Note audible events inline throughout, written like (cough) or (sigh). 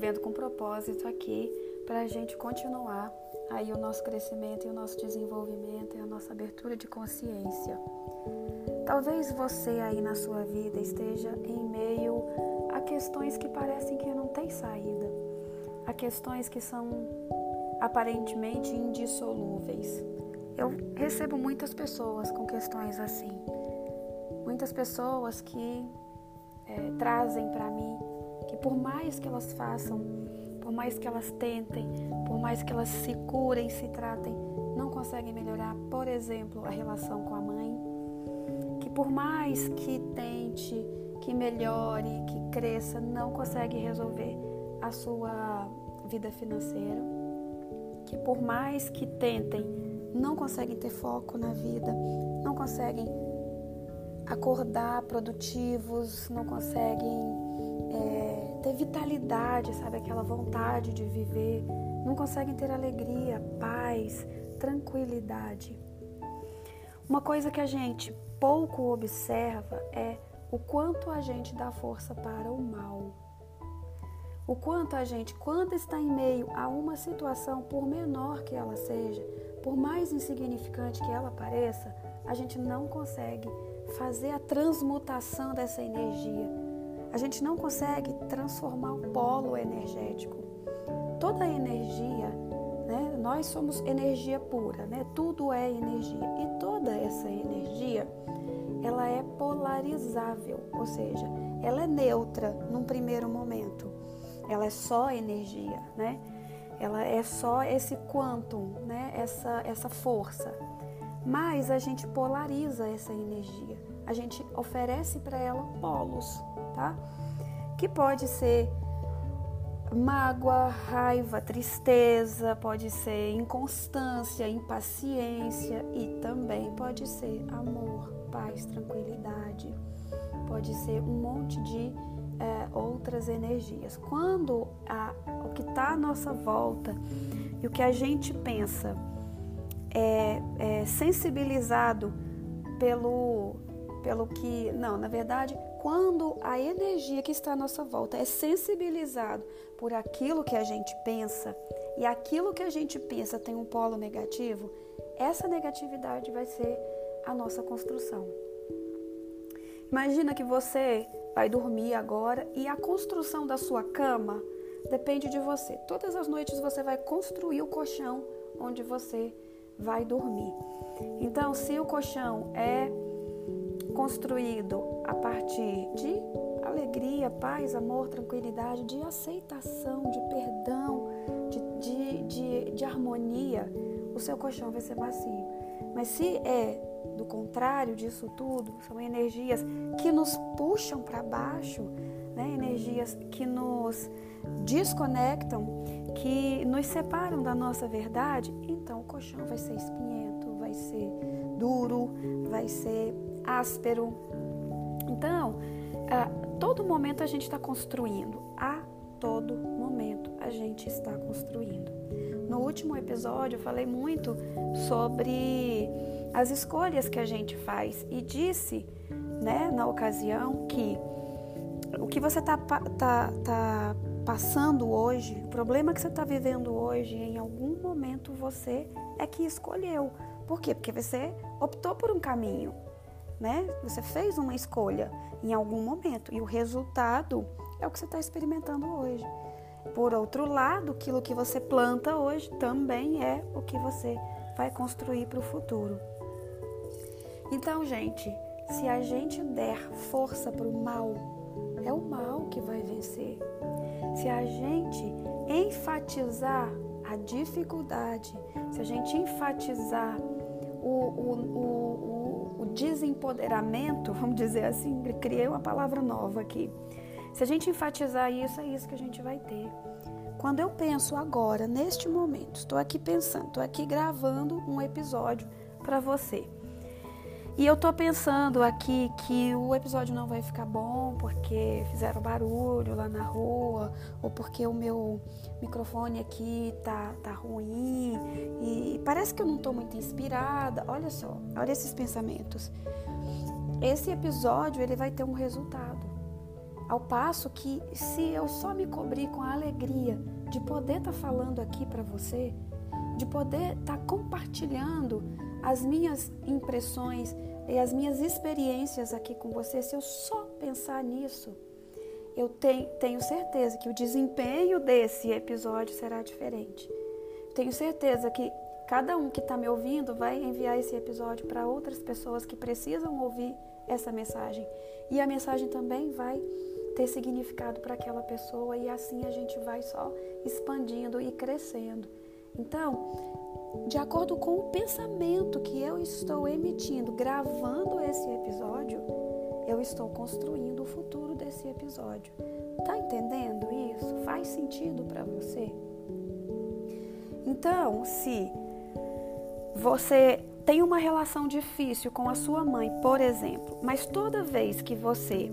vivendo com propósito aqui para a gente continuar aí o nosso crescimento e o nosso desenvolvimento e a nossa abertura de consciência. Talvez você aí na sua vida esteja em meio a questões que parecem que não tem saída, a questões que são aparentemente indissolúveis. Eu recebo muitas pessoas com questões assim, muitas pessoas que é, trazem para mim que por mais que elas façam, por mais que elas tentem, por mais que elas se curem, se tratem, não conseguem melhorar, por exemplo, a relação com a mãe, por mais que tente, que melhore, que cresça, não consegue resolver a sua vida financeira, que por mais que tentem, não conseguem ter foco na vida, não conseguem acordar produtivos, não conseguem é, ter vitalidade, sabe? Aquela vontade de viver, não conseguem ter alegria, paz, tranquilidade. Uma coisa que a gente pouco observa é o quanto a gente dá força para o mal. O quanto a gente, quando está em meio a uma situação, por menor que ela seja, por mais insignificante que ela pareça, a gente não consegue fazer a transmutação dessa energia. A gente não consegue transformar o polo energético. Toda energia, né? Nós somos energia pura, né? Tudo é energia e toda essa energia ela é polarizável, ou seja, ela é neutra num primeiro momento. Ela é só energia, né? Ela é só esse quantum, né? Essa essa força. Mas a gente polariza essa energia. A gente oferece para ela polos, tá? Que pode ser mágoa, raiva, tristeza, pode ser inconstância, impaciência e também pode ser amor paz, tranquilidade, pode ser um monte de é, outras energias. Quando a, o que está à nossa volta e o que a gente pensa é, é sensibilizado pelo, pelo que. Não, na verdade, quando a energia que está à nossa volta é sensibilizado por aquilo que a gente pensa e aquilo que a gente pensa tem um polo negativo, essa negatividade vai ser a nossa construção. Imagina que você vai dormir agora e a construção da sua cama depende de você. Todas as noites você vai construir o colchão onde você vai dormir. Então, se o colchão é construído a partir de alegria, paz, amor, tranquilidade, de aceitação, de perdão, de, de, de, de harmonia, o seu colchão vai ser macio. Mas se é do contrário disso tudo, são energias que nos puxam para baixo, né? energias que nos desconectam, que nos separam da nossa verdade, então o colchão vai ser espinhento, vai ser duro, vai ser áspero. Então, a todo momento a gente está construindo, a todo momento a gente está construindo. No último episódio eu falei muito sobre as escolhas que a gente faz e disse, né, na ocasião que o que você está tá, tá passando hoje, o problema que você está vivendo hoje, em algum momento você é que escolheu. Por quê? Porque você optou por um caminho, né? Você fez uma escolha em algum momento e o resultado é o que você está experimentando hoje. Por outro lado, aquilo que você planta hoje também é o que você vai construir para o futuro. Então, gente, se a gente der força para o mal, é o mal que vai vencer. Se a gente enfatizar a dificuldade, se a gente enfatizar o, o, o, o, desempoderamento, vamos dizer assim, criei uma palavra nova aqui. Se a gente enfatizar isso, é isso que a gente vai ter. Quando eu penso agora, neste momento, estou aqui pensando, estou aqui gravando um episódio para você. E eu tô pensando aqui que o episódio não vai ficar bom porque fizeram barulho lá na rua ou porque o meu microfone aqui tá, tá ruim e parece que eu não tô muito inspirada. Olha só, olha esses pensamentos. Esse episódio ele vai ter um resultado. Ao passo que, se eu só me cobrir com a alegria de poder estar tá falando aqui para você, de poder estar tá compartilhando as minhas impressões e as minhas experiências aqui com você, se eu só pensar nisso, eu tenho certeza que o desempenho desse episódio será diferente. Tenho certeza que cada um que está me ouvindo vai enviar esse episódio para outras pessoas que precisam ouvir essa mensagem. E a mensagem também vai ter significado para aquela pessoa e assim a gente vai só expandindo e crescendo. Então, de acordo com o pensamento que eu estou emitindo, gravando esse episódio, eu estou construindo o futuro desse episódio. Tá entendendo isso? Faz sentido para você? Então, se você tem uma relação difícil com a sua mãe, por exemplo, mas toda vez que você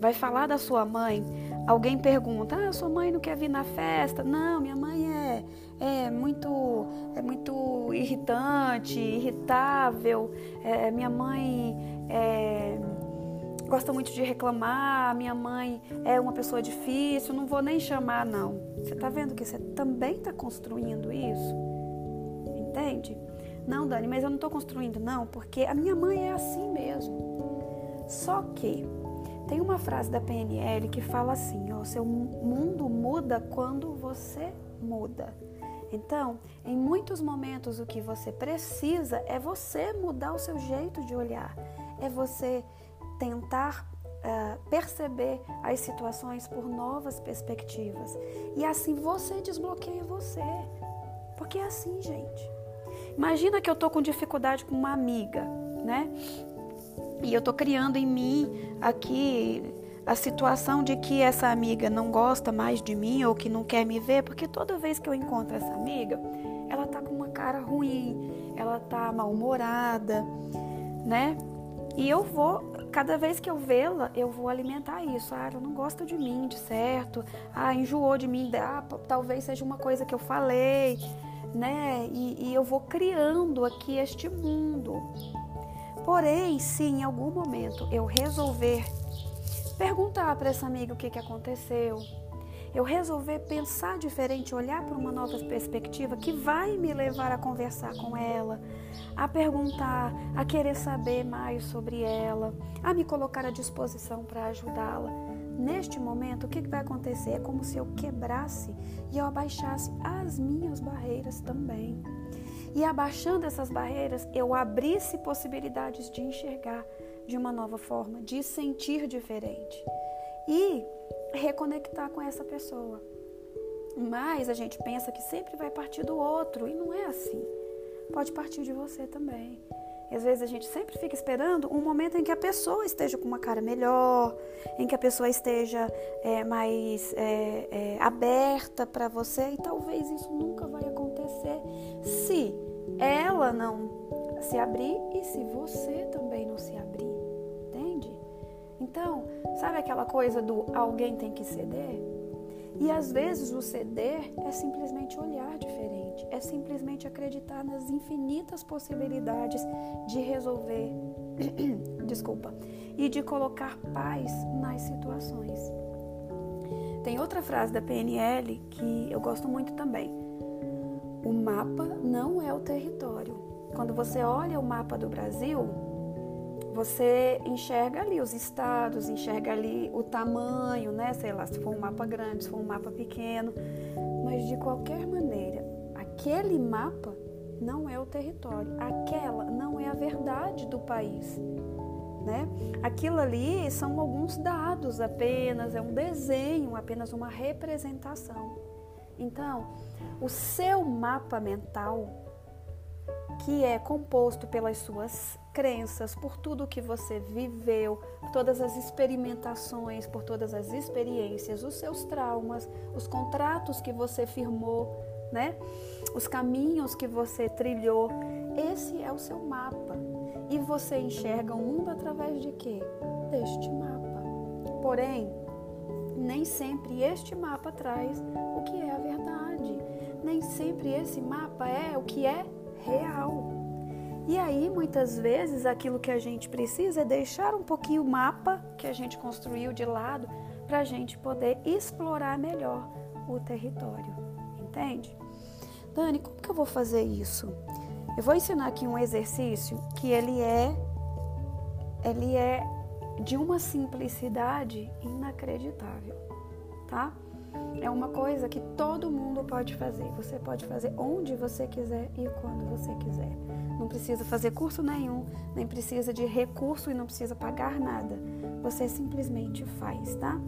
vai falar da sua mãe, alguém pergunta: "Ah, sua mãe não quer vir na festa?" Não, minha mãe é é muito é muito irritante, irritável. É, minha mãe é, gosta muito de reclamar. Minha mãe é uma pessoa difícil. Não vou nem chamar não. Você está vendo que você também está construindo isso? Entende? Não, Dani, mas eu não estou construindo, não, porque a minha mãe é assim mesmo. Só que tem uma frase da PNL que fala assim: ó, seu mundo muda quando você muda. Então, em muitos momentos, o que você precisa é você mudar o seu jeito de olhar, é você tentar uh, perceber as situações por novas perspectivas. E assim você desbloqueia você. Porque é assim, gente. Imagina que eu tô com dificuldade com uma amiga, né? E eu tô criando em mim aqui a situação de que essa amiga não gosta mais de mim ou que não quer me ver, porque toda vez que eu encontro essa amiga, ela tá com uma cara ruim, ela tá mal-humorada, né? E eu vou, cada vez que eu vê-la, eu vou alimentar isso. Ah, ela não gosta de mim, de certo. Ah, enjoou de mim. Ah, talvez seja uma coisa que eu falei né? E, e eu vou criando aqui este mundo. Porém, se em algum momento eu resolver perguntar para essa amiga o que, que aconteceu, eu resolver pensar diferente, olhar para uma nova perspectiva que vai me levar a conversar com ela, a perguntar, a querer saber mais sobre ela, a me colocar à disposição para ajudá-la. Neste momento, o que vai acontecer? É como se eu quebrasse e eu abaixasse as minhas barreiras também. E abaixando essas barreiras, eu abrisse possibilidades de enxergar de uma nova forma, de sentir diferente e reconectar com essa pessoa. Mas a gente pensa que sempre vai partir do outro e não é assim. Pode partir de você também. E às vezes a gente sempre fica esperando um momento em que a pessoa esteja com uma cara melhor, em que a pessoa esteja é, mais é, é, aberta para você, e talvez isso nunca vai acontecer se ela não se abrir e se você também Então, sabe aquela coisa do alguém tem que ceder? E às vezes o ceder é simplesmente olhar diferente, é simplesmente acreditar nas infinitas possibilidades de resolver, (clears throat) desculpa, e de colocar paz nas situações. Tem outra frase da PNL que eu gosto muito também. O mapa não é o território. Quando você olha o mapa do Brasil, você enxerga ali os estados, enxerga ali o tamanho, né? Sei lá, se for um mapa grande, se for um mapa pequeno. Mas de qualquer maneira, aquele mapa não é o território, aquela não é a verdade do país. Né? Aquilo ali são alguns dados apenas, é um desenho, apenas uma representação. Então, o seu mapa mental, que é composto pelas suas crenças, por tudo que você viveu, todas as experimentações, por todas as experiências, os seus traumas, os contratos que você firmou, né? Os caminhos que você trilhou. Esse é o seu mapa. E você enxerga o mundo através de quê? Deste mapa. Porém, nem sempre este mapa traz o que é a verdade. Nem sempre esse mapa é o que é real. E aí, muitas vezes, aquilo que a gente precisa é deixar um pouquinho o mapa que a gente construiu de lado para a gente poder explorar melhor o território. Entende? Dani, como que eu vou fazer isso? Eu vou ensinar aqui um exercício que ele é ele é de uma simplicidade inacreditável, tá? É uma coisa que todo mundo pode fazer. Você pode fazer onde você quiser e quando você quiser. Não precisa fazer curso nenhum, nem precisa de recurso e não precisa pagar nada. Você simplesmente faz, tá?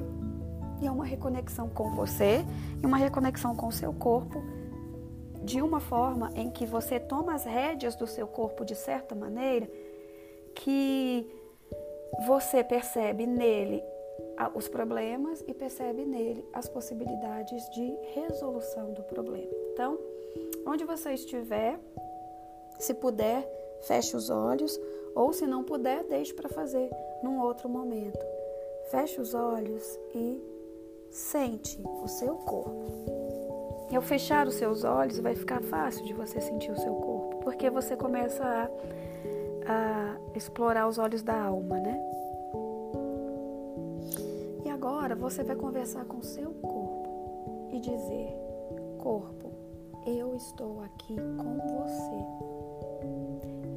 E é uma reconexão com você e uma reconexão com seu corpo de uma forma em que você toma as rédeas do seu corpo de certa maneira que você percebe nele os problemas e percebe nele as possibilidades de resolução do problema. Então, onde você estiver, se puder, feche os olhos, ou se não puder, deixe para fazer num outro momento. Feche os olhos e sente o seu corpo. E ao fechar os seus olhos, vai ficar fácil de você sentir o seu corpo, porque você começa a, a explorar os olhos da alma, né? Agora você vai conversar com seu corpo e dizer: Corpo, eu estou aqui com você.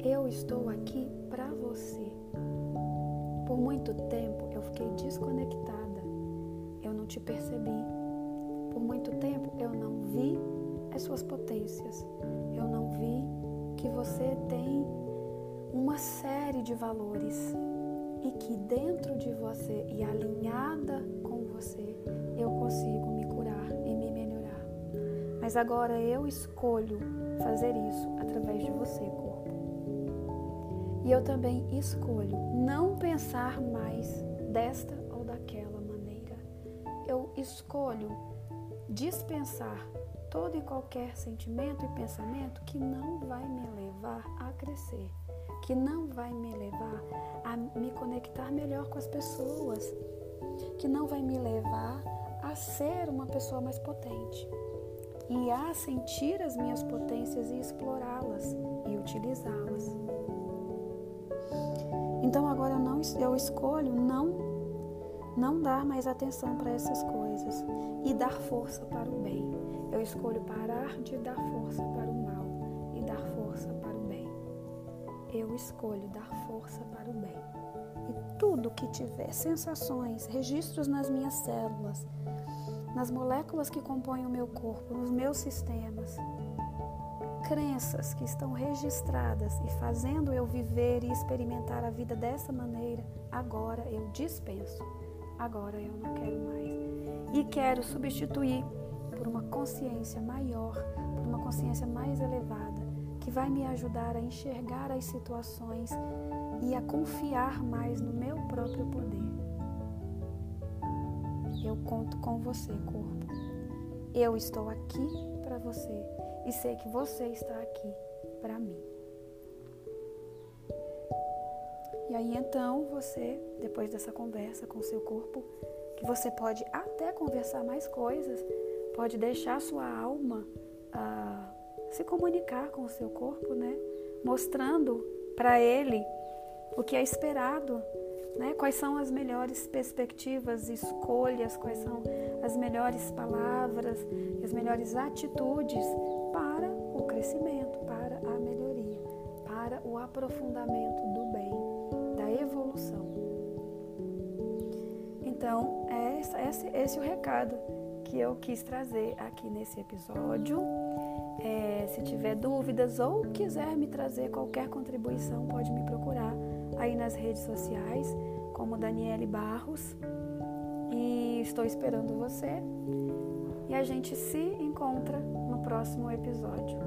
Eu estou aqui para você. Por muito tempo eu fiquei desconectada. Eu não te percebi. Por muito tempo eu não vi as suas potências. Eu não vi que você tem uma série de valores e que dentro de você e alinhada consigo me curar e me melhorar. Mas agora eu escolho fazer isso através de você, corpo. E eu também escolho não pensar mais desta ou daquela maneira. Eu escolho dispensar todo e qualquer sentimento e pensamento que não vai me levar a crescer que não vai me levar a me conectar melhor com as pessoas, que não vai me levar a ser uma pessoa mais potente e a sentir as minhas potências e explorá-las e utilizá-las. Então agora eu não eu escolho não não dar mais atenção para essas coisas e dar força para o bem. Eu escolho parar de dar força para o mal e dar força para o bem eu escolho dar força para o bem. E tudo que tiver sensações, registros nas minhas células, nas moléculas que compõem o meu corpo, nos meus sistemas, crenças que estão registradas e fazendo eu viver e experimentar a vida dessa maneira, agora eu dispenso. Agora eu não quero mais. E quero substituir por uma consciência maior, por uma consciência mais elevada que vai me ajudar a enxergar as situações e a confiar mais no meu próprio poder. Eu conto com você, corpo. Eu estou aqui para você e sei que você está aqui para mim. E aí então você, depois dessa conversa com seu corpo, que você pode até conversar mais coisas, pode deixar sua alma ah, se comunicar com o seu corpo, né? Mostrando para ele o que é esperado, né? Quais são as melhores perspectivas, escolhas, quais são as melhores palavras, as melhores atitudes para o crescimento, para a melhoria, para o aprofundamento do bem, da evolução. Então, é esse, esse é o recado que eu quis trazer aqui nesse episódio. É, se tiver dúvidas ou quiser me trazer qualquer contribuição, pode me procurar aí nas redes sociais, como Daniele Barros. E estou esperando você. E a gente se encontra no próximo episódio.